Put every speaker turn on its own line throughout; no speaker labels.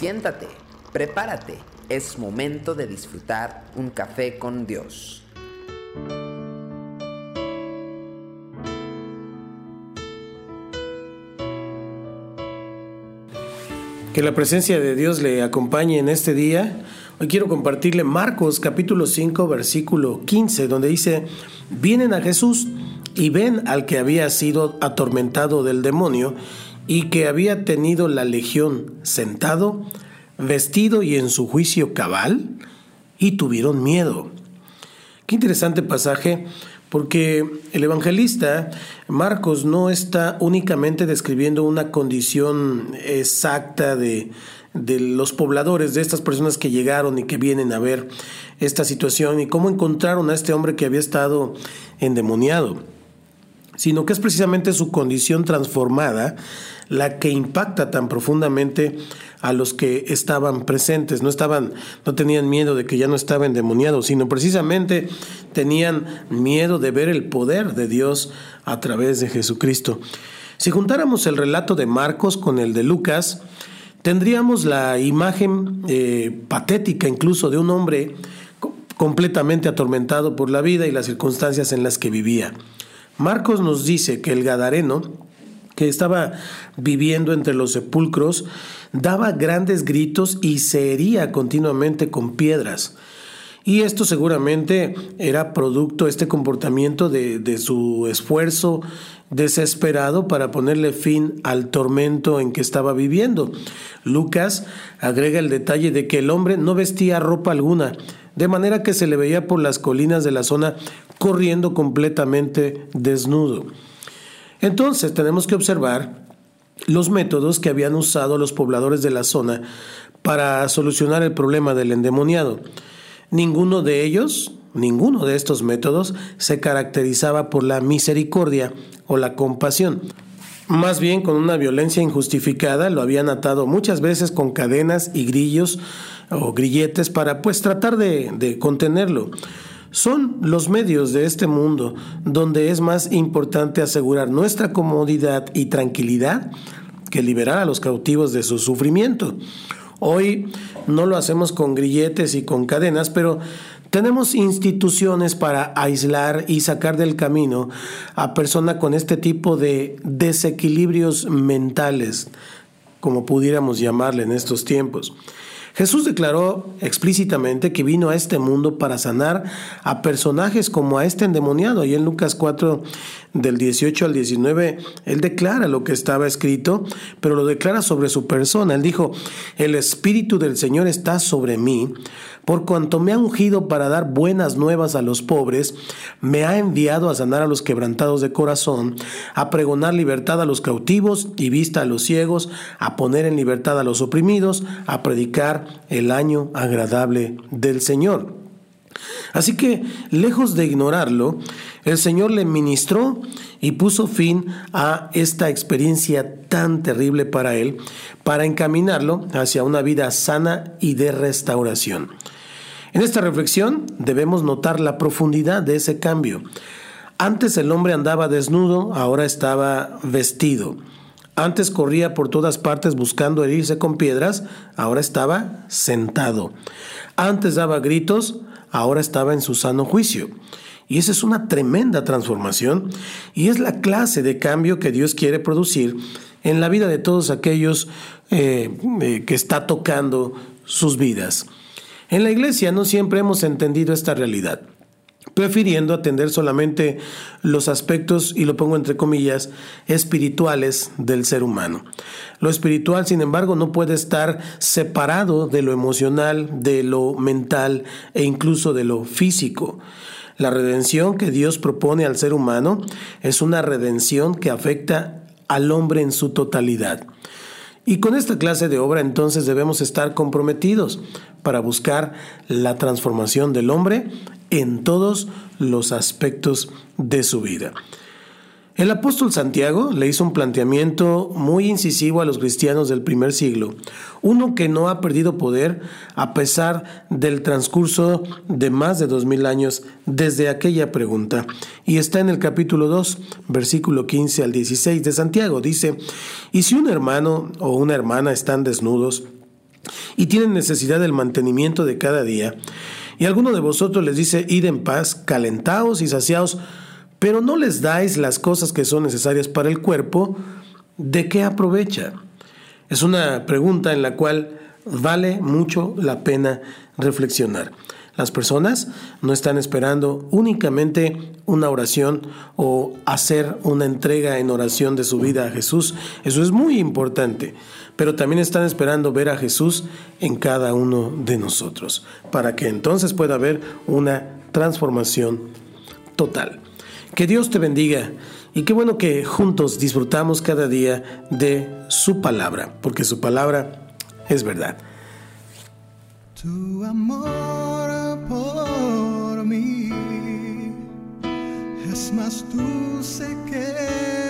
Siéntate, prepárate, es momento de disfrutar un café con Dios.
Que la presencia de Dios le acompañe en este día. Hoy quiero compartirle Marcos capítulo 5 versículo 15, donde dice, vienen a Jesús y ven al que había sido atormentado del demonio y que había tenido la legión sentado, vestido y en su juicio cabal, y tuvieron miedo. Qué interesante pasaje, porque el evangelista Marcos no está únicamente describiendo una condición exacta de, de los pobladores, de estas personas que llegaron y que vienen a ver esta situación y cómo encontraron a este hombre que había estado endemoniado, sino que es precisamente su condición transformada la que impacta tan profundamente a los que estaban presentes. No estaban, no tenían miedo de que ya no estaba endemoniado, sino precisamente tenían miedo de ver el poder de Dios a través de Jesucristo. Si juntáramos el relato de Marcos con el de Lucas, tendríamos la imagen eh, patética incluso de un hombre completamente atormentado por la vida y las circunstancias en las que vivía. Marcos nos dice que el Gadareno que estaba viviendo entre los sepulcros, daba grandes gritos y se hería continuamente con piedras. Y esto seguramente era producto, este comportamiento, de, de, su esfuerzo desesperado para ponerle fin al tormento en que estaba viviendo. Lucas agrega el detalle de que el hombre no vestía ropa alguna, de manera que se le veía por las colinas de la zona corriendo completamente desnudo. Entonces tenemos que observar los métodos que habían usado los pobladores de la zona para solucionar el problema del endemoniado. Ninguno de ellos, ninguno de estos métodos se caracterizaba por la misericordia o la compasión. Más bien con una violencia injustificada lo habían atado muchas veces con cadenas y grillos o grilletes para pues tratar de, de contenerlo. Son los medios de este mundo donde es más importante asegurar nuestra comodidad y tranquilidad que liberar a los cautivos de su sufrimiento. Hoy no lo hacemos con grilletes y con cadenas, pero tenemos instituciones para aislar y sacar del camino a personas con este tipo de desequilibrios mentales, como pudiéramos llamarle en estos tiempos. Jesús declaró explícitamente que vino a este mundo para sanar a personajes como a este endemoniado. Y en Lucas 4, del 18 al 19, él declara lo que estaba escrito, pero lo declara sobre su persona. Él dijo, el Espíritu del Señor está sobre mí, por cuanto me ha ungido para dar buenas nuevas a los pobres, me ha enviado a sanar a los quebrantados de corazón, a pregonar libertad a los cautivos y vista a los ciegos, a poner en libertad a los oprimidos, a predicar el año agradable del Señor. Así que, lejos de ignorarlo, el Señor le ministró y puso fin a esta experiencia tan terrible para él, para encaminarlo hacia una vida sana y de restauración. En esta reflexión debemos notar la profundidad de ese cambio. Antes el hombre andaba desnudo, ahora estaba vestido. Antes corría por todas partes buscando herirse con piedras, ahora estaba sentado. Antes daba gritos, ahora estaba en su sano juicio. Y esa es una tremenda transformación y es la clase de cambio que Dios quiere producir en la vida de todos aquellos eh, eh, que está tocando sus vidas. En la iglesia no siempre hemos entendido esta realidad prefiriendo atender solamente los aspectos, y lo pongo entre comillas, espirituales del ser humano. Lo espiritual, sin embargo, no puede estar separado de lo emocional, de lo mental e incluso de lo físico. La redención que Dios propone al ser humano es una redención que afecta al hombre en su totalidad. Y con esta clase de obra entonces debemos estar comprometidos para buscar la transformación del hombre en todos los aspectos de su vida. El apóstol Santiago le hizo un planteamiento muy incisivo a los cristianos del primer siglo, uno que no ha perdido poder a pesar del transcurso de más de dos mil años desde aquella pregunta. Y está en el capítulo 2, versículo 15 al 16 de Santiago. Dice, y si un hermano o una hermana están desnudos, y tienen necesidad del mantenimiento de cada día. Y alguno de vosotros les dice, id en paz, calentaos y saciaos, pero no les dais las cosas que son necesarias para el cuerpo, ¿de qué aprovecha? Es una pregunta en la cual vale mucho la pena reflexionar. Las personas no están esperando únicamente una oración o hacer una entrega en oración de su vida a Jesús. Eso es muy importante. Pero también están esperando ver a Jesús en cada uno de nosotros, para que entonces pueda haber una transformación total. Que Dios te bendiga y qué bueno que juntos disfrutamos cada día de su palabra, porque su palabra es verdad.
Tu amor por mí es más dulce que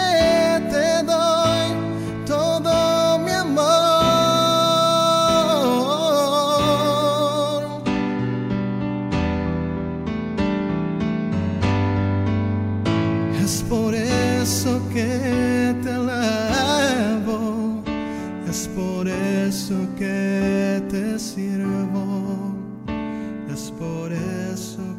eso que te alabo, es por eso que te sirvo, es por eso